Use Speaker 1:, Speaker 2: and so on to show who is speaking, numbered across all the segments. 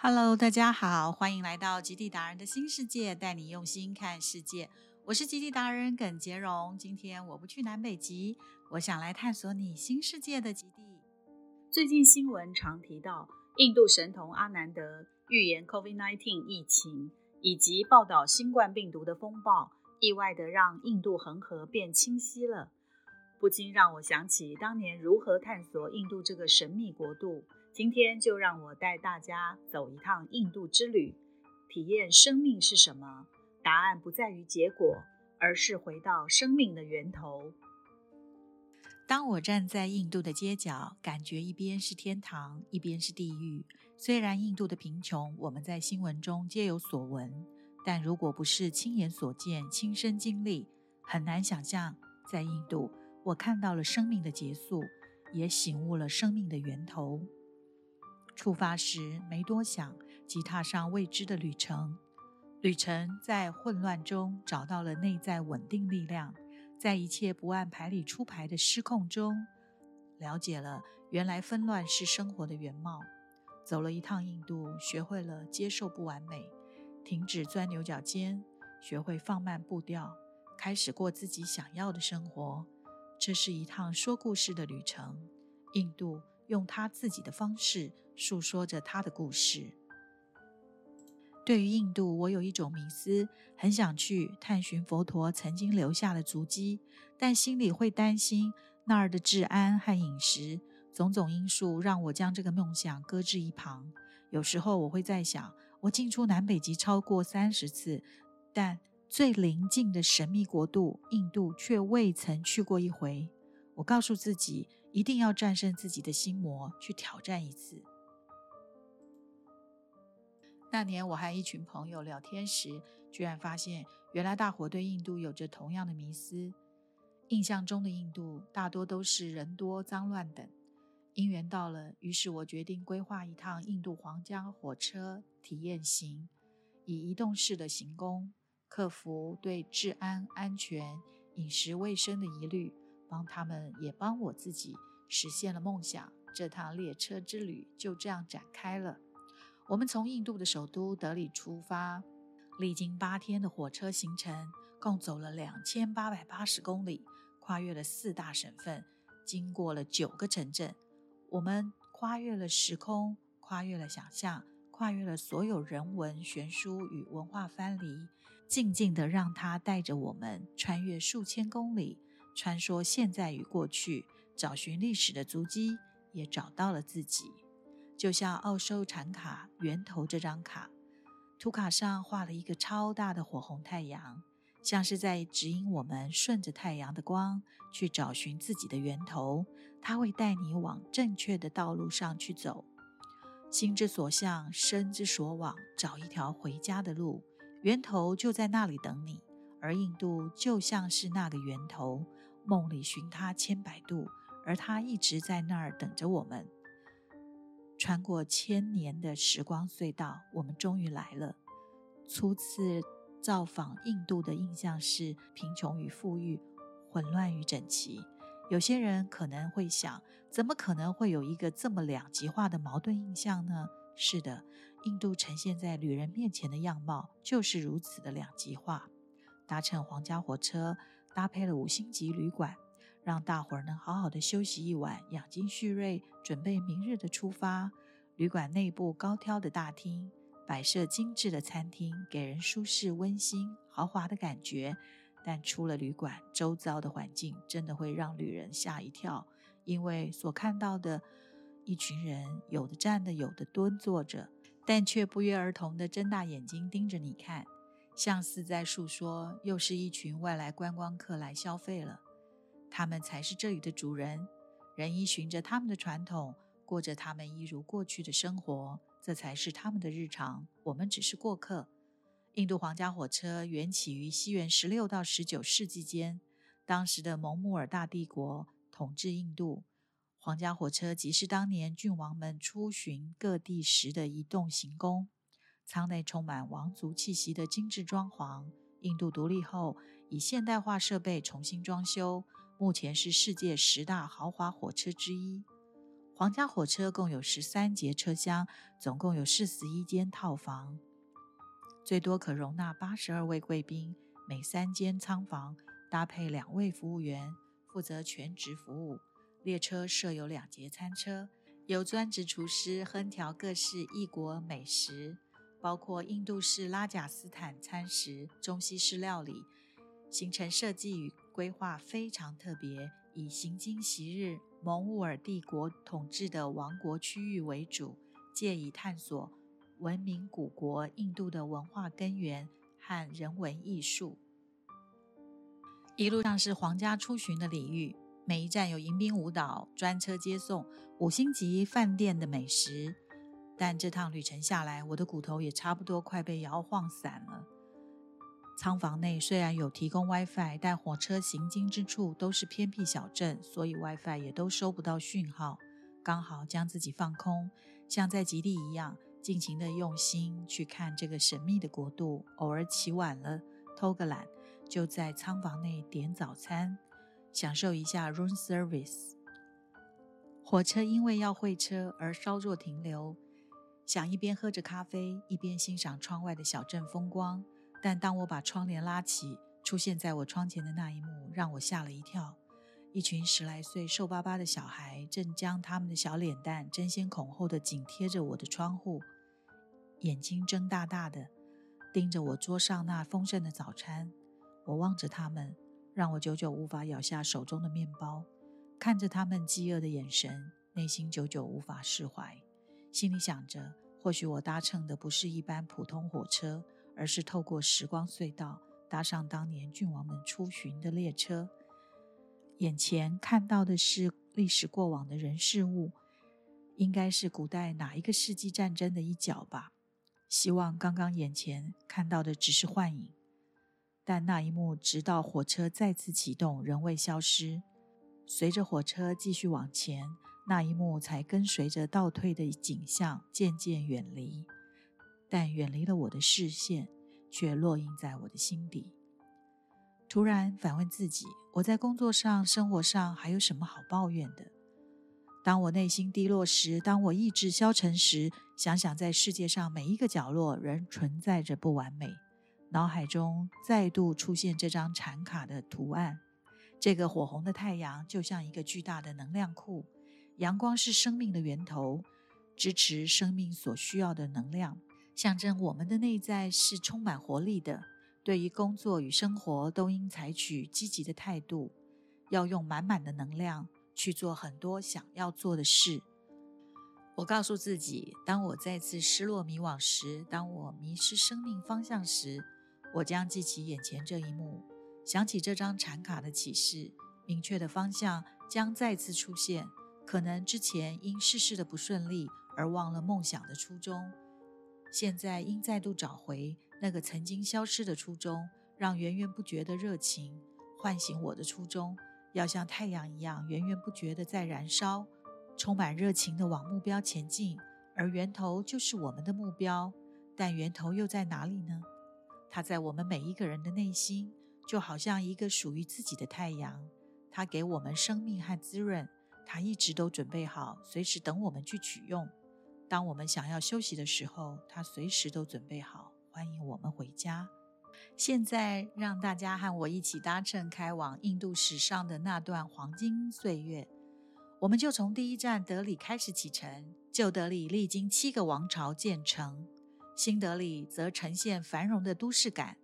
Speaker 1: Hello，大家好，欢迎来到极地达人的新世界，带你用心看世界。我是极地达人耿杰荣。今天我不去南北极，我想来探索你新世界的极地。最近新闻常提到印度神童阿南德预言 COVID-19 疫情，以及报道新冠病毒的风暴，意外的让印度恒河变清晰了，不禁让我想起当年如何探索印度这个神秘国度。今天就让我带大家走一趟印度之旅，体验生命是什么。答案不在于结果，而是回到生命的源头。当我站在印度的街角，感觉一边是天堂，一边是地狱。虽然印度的贫穷我们在新闻中皆有所闻，但如果不是亲眼所见、亲身经历，很难想象在印度我看到了生命的结束，也醒悟了生命的源头。出发时没多想，即踏上未知的旅程。旅程在混乱中找到了内在稳定力量，在一切不按牌理出牌的失控中，了解了原来纷乱是生活的原貌。走了一趟印度，学会了接受不完美，停止钻牛角尖，学会放慢步调，开始过自己想要的生活。这是一趟说故事的旅程。印度用他自己的方式。诉说着他的故事。对于印度，我有一种迷思，很想去探寻佛陀曾经留下的足迹，但心里会担心那儿的治安和饮食，种种因素让我将这个梦想搁置一旁。有时候我会在想，我进出南北极超过三十次，但最邻近的神秘国度印度却未曾去过一回。我告诉自己，一定要战胜自己的心魔，去挑战一次。那年我和一群朋友聊天时，居然发现，原来大伙对印度有着同样的迷思。印象中的印度大多都是人多脏乱等。因缘到了，于是我决定规划一趟印度皇家火车体验行，以移动式的行宫，克服对治安、安全、饮食卫生的疑虑，帮他们也帮我自己实现了梦想。这趟列车之旅就这样展开了。我们从印度的首都德里出发，历经八天的火车行程，共走了两千八百八十公里，跨越了四大省份，经过了九个城镇。我们跨越了时空，跨越了想象，跨越了所有人文悬殊与文化藩篱，静静的让它带着我们穿越数千公里，穿梭现在与过去，找寻历史的足迹，也找到了自己。就像奥修禅卡源头这张卡，图卡上画了一个超大的火红太阳，像是在指引我们顺着太阳的光去找寻自己的源头。它会带你往正确的道路上去走。心之所向，身之所往，找一条回家的路，源头就在那里等你。而印度就像是那个源头，梦里寻它千百度，而它一直在那儿等着我们。穿过千年的时光隧道，我们终于来了。初次造访印度的印象是贫穷与富裕，混乱与整齐。有些人可能会想，怎么可能会有一个这么两极化的矛盾印象呢？是的，印度呈现在旅人面前的样貌就是如此的两极化。搭乘皇家火车，搭配了五星级旅馆。让大伙儿能好好的休息一晚，养精蓄锐，准备明日的出发。旅馆内部高挑的大厅，摆设精致的餐厅，给人舒适、温馨、豪华的感觉。但出了旅馆，周遭的环境真的会让旅人吓一跳，因为所看到的一群人，有的站的，有的蹲坐着，但却不约而同的睁大眼睛盯着你看，像是在诉说，又是一群外来观光客来消费了。他们才是这里的主人，人依循着他们的传统，过着他们一如过去的生活，这才是他们的日常。我们只是过客。印度皇家火车缘起于西元十六到十九世纪间，当时的蒙古尔大帝国统治印度，皇家火车即是当年郡王们出巡各地时的移动行宫，舱内充满王族气息的精致装潢。印度独立后，以现代化设备重新装修。目前是世界十大豪华火车之一。皇家火车共有十三节车厢，总共有四十一间套房，最多可容纳八十二位贵宾。每三间舱房搭配两位服务员，负责全职服务。列车设有两节餐车，由专职厨师烹调各式异国美食，包括印度式拉贾斯坦餐食、中西式料理。行程设计与规划非常特别，以行经昔日。蒙兀尔帝国统治的王国区域为主，借以探索文明古国印度的文化根源和人文艺术。一路上是皇家出巡的礼遇，每一站有迎宾舞蹈、专车接送、五星级饭店的美食。但这趟旅程下来，我的骨头也差不多快被摇晃散了。舱房内虽然有提供 WiFi，但火车行经之处都是偏僻小镇，所以 WiFi 也都收不到讯号。刚好将自己放空，像在极地一样，尽情的用心去看这个神秘的国度。偶尔起晚了，偷个懒，就在舱房内点早餐，享受一下 room service。火车因为要会车而稍作停留，想一边喝着咖啡，一边欣赏窗外的小镇风光。但当我把窗帘拉起，出现在我窗前的那一幕让我吓了一跳。一群十来岁、瘦巴巴的小孩正将他们的小脸蛋争先恐后的紧贴着我的窗户，眼睛睁大大的盯着我桌上那丰盛的早餐。我望着他们，让我久久无法咬下手中的面包。看着他们饥饿的眼神，内心久久无法释怀，心里想着：或许我搭乘的不是一般普通火车。而是透过时光隧道，搭上当年郡王们出巡的列车，眼前看到的是历史过往的人事物，应该是古代哪一个世纪战争的一角吧？希望刚刚眼前看到的只是幻影，但那一幕直到火车再次启动，仍未消失。随着火车继续往前，那一幕才跟随着倒退的景象渐渐远离。但远离了我的视线，却落印在我的心底。突然反问自己：我在工作上、生活上还有什么好抱怨的？当我内心低落时，当我意志消沉时，想想在世界上每一个角落仍存在着不完美，脑海中再度出现这张禅卡的图案。这个火红的太阳就像一个巨大的能量库，阳光是生命的源头，支持生命所需要的能量。象征我们的内在是充满活力的，对于工作与生活都应采取积极的态度，要用满满的能量去做很多想要做的事。我告诉自己，当我再次失落迷惘时，当我迷失生命方向时，我将记起眼前这一幕，想起这张禅卡的启示，明确的方向将再次出现。可能之前因事事的不顺利而忘了梦想的初衷。现在应再度找回那个曾经消失的初衷，让源源不绝的热情唤醒我的初衷，要像太阳一样源源不绝的在燃烧，充满热情的往目标前进。而源头就是我们的目标，但源头又在哪里呢？它在我们每一个人的内心，就好像一个属于自己的太阳，它给我们生命和滋润，它一直都准备好，随时等我们去取用。当我们想要休息的时候，他随时都准备好欢迎我们回家。现在，让大家和我一起搭乘开往印度史上的那段黄金岁月。我们就从第一站德里开始启程。旧德里历经七个王朝建成，新德里则呈现繁荣的都市感。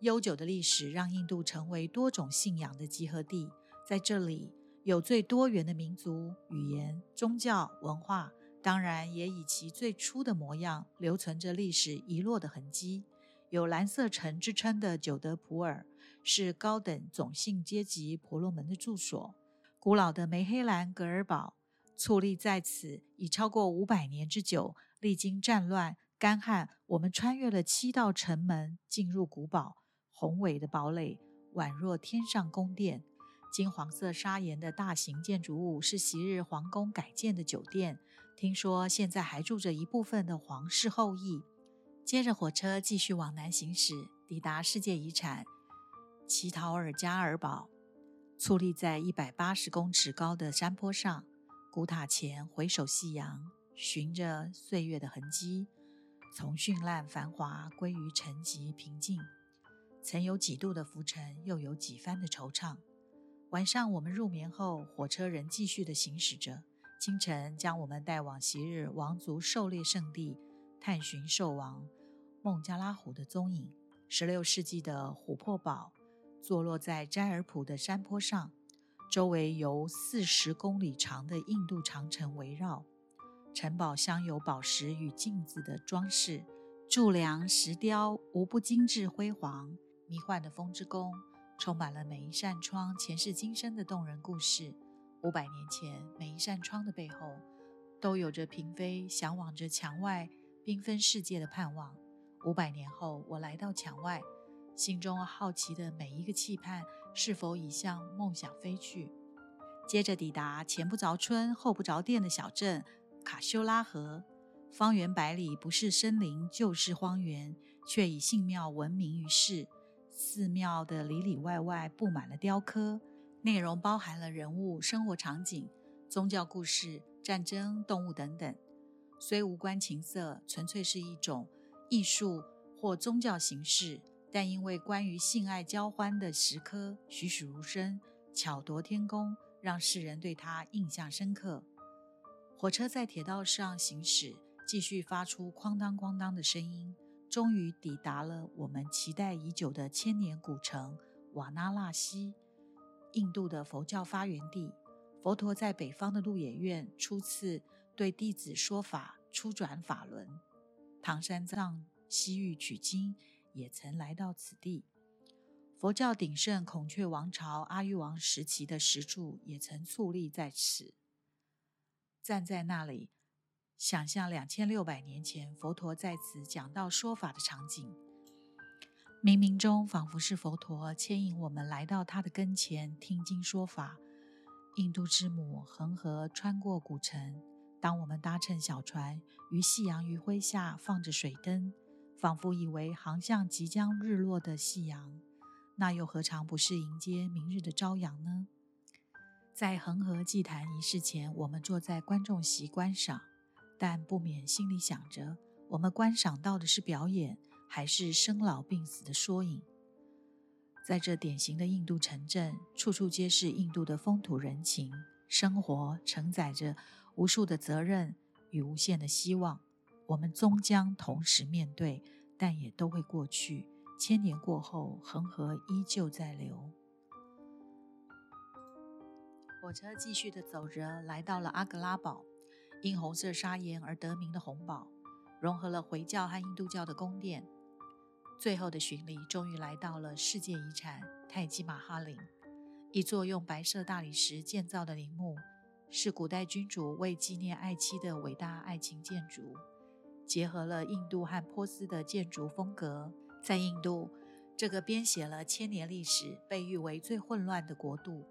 Speaker 1: 悠久的历史让印度成为多种信仰的集合地，在这里有最多元的民族、语言、宗教、文化。当然，也以其最初的模样留存着历史遗落的痕迹。有“蓝色城”之称的久德普尔是高等种姓阶级婆罗门的住所。古老的梅黑兰格尔堡矗立在此已超过五百年之久，历经战乱、干旱，我们穿越了七道城门进入古堡。宏伟的堡垒宛若天上宫殿，金黄色砂岩的大型建筑物是昔日皇宫改建的酒店。听说现在还住着一部分的皇室后裔。接着火车继续往南行驶，抵达世界遗产奇陶尔加尔堡，矗立在一百八十公尺高的山坡上。古塔前回首夕阳，寻着岁月的痕迹，从绚烂繁华归于沉寂平静。曾有几度的浮沉，又有几番的惆怅。晚上我们入眠后，火车仍继续的行驶着。清晨将我们带往昔日王族狩猎圣地，探寻兽王孟加拉虎的踪影。十六世纪的琥珀堡坐落在斋尔普的山坡上，周围由四十公里长的印度长城围绕。城堡镶有宝石与镜子的装饰，柱梁石雕无不精致辉煌。迷幻的风之宫充满了每一扇窗前世今生的动人故事。五百年前，每一扇窗的背后，都有着嫔妃向往着墙外缤纷世界的盼望。五百年后，我来到墙外，心中好奇的每一个期盼，是否已向梦想飞去？接着抵达前不着村后不着店的小镇卡修拉河，方圆百里不是森林就是荒原，却以信庙闻名于世。寺庙的里里外外布满了雕刻。内容包含了人物、生活场景、宗教故事、战争、动物等等，虽无关情色，纯粹是一种艺术或宗教形式，但因为关于性爱交欢的石刻栩栩如生、巧夺天工，让世人对它印象深刻。火车在铁道上行驶，继续发出哐当哐当的声音，终于抵达了我们期待已久的千年古城瓦纳纳西。印度的佛教发源地，佛陀在北方的鹿野苑初次对弟子说法，初转法轮。唐三藏西域取经也曾来到此地。佛教鼎盛孔雀王朝阿育王时期的石柱也曾矗立在此。站在那里，想象两千六百年前佛陀在此讲道说法的场景。冥冥中，仿佛是佛陀牵引我们来到他的跟前听经说法。印度之母恒河穿过古城，当我们搭乘小船于夕阳余晖下放着水灯，仿佛以为航向即将日落的夕阳，那又何尝不是迎接明日的朝阳呢？在恒河祭坛仪式前，我们坐在观众席观赏，但不免心里想着：我们观赏到的是表演。还是生老病死的缩影。在这典型的印度城镇，处处皆是印度的风土人情。生活承载着无数的责任与无限的希望，我们终将同时面对，但也都会过去。千年过后，恒河依旧在流。火车继续的走着，来到了阿格拉堡，因红色砂岩而得名的红堡，融合了回教和印度教的宫殿。最后的巡礼终于来到了世界遗产泰姬玛哈陵，一座用白色大理石建造的陵墓，是古代君主为纪念爱妻的伟大爱情建筑，结合了印度和波斯的建筑风格。在印度这个编写了千年历史、被誉为最混乱的国度，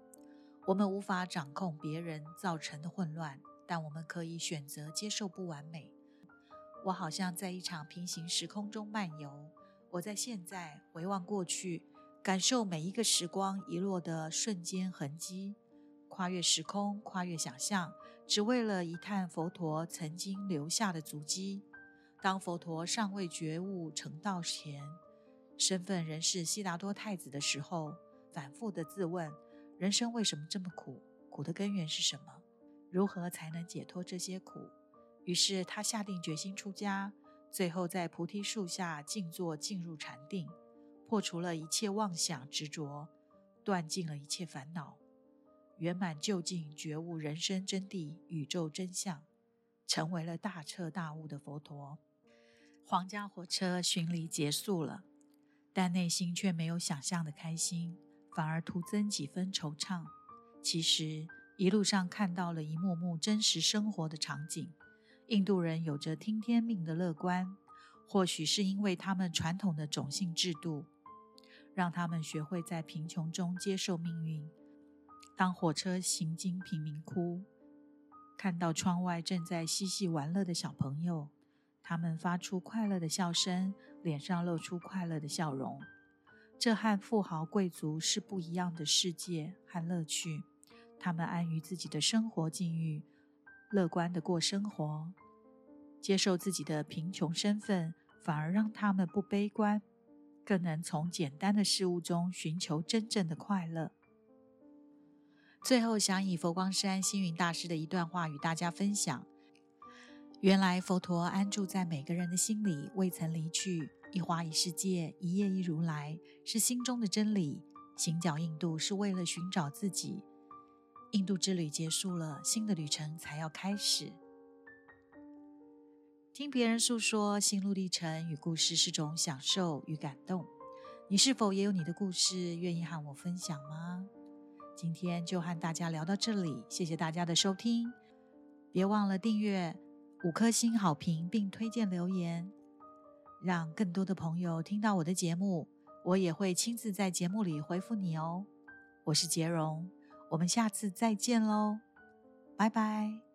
Speaker 1: 我们无法掌控别人造成的混乱，但我们可以选择接受不完美。我好像在一场平行时空中漫游。我在现在回望过去，感受每一个时光遗落的瞬间痕迹，跨越时空，跨越想象，只为了一探佛陀曾经留下的足迹。当佛陀尚未觉悟成道前，身份仍是悉达多太子的时候，反复的自问：人生为什么这么苦？苦的根源是什么？如何才能解脱这些苦？于是他下定决心出家。最后，在菩提树下静坐，进入禅定，破除了一切妄想执着，断尽了一切烦恼，圆满究竟觉悟人生真谛、宇宙真相，成为了大彻大悟的佛陀。皇家火车巡礼结束了，但内心却没有想象的开心，反而徒增几分惆怅。其实，一路上看到了一幕幕真实生活的场景。印度人有着听天命的乐观，或许是因为他们传统的种姓制度，让他们学会在贫穷中接受命运。当火车行经贫民窟，看到窗外正在嬉戏玩乐的小朋友，他们发出快乐的笑声，脸上露出快乐的笑容。这和富豪贵族是不一样的世界和乐趣。他们安于自己的生活境遇。乐观的过生活，接受自己的贫穷身份，反而让他们不悲观，更能从简单的事物中寻求真正的快乐。最后，想以佛光山星云大师的一段话与大家分享：原来佛陀安住在每个人的心里，未曾离去。一花一世界，一叶一如来，是心中的真理。行脚印度是为了寻找自己。印度之旅结束了，新的旅程才要开始。听别人诉说心路历程与故事是种享受与感动。你是否也有你的故事，愿意和我分享吗？今天就和大家聊到这里，谢谢大家的收听。别忘了订阅、五颗星好评，并推荐留言，让更多的朋友听到我的节目。我也会亲自在节目里回复你哦。我是杰荣。我们下次再见喽，拜拜。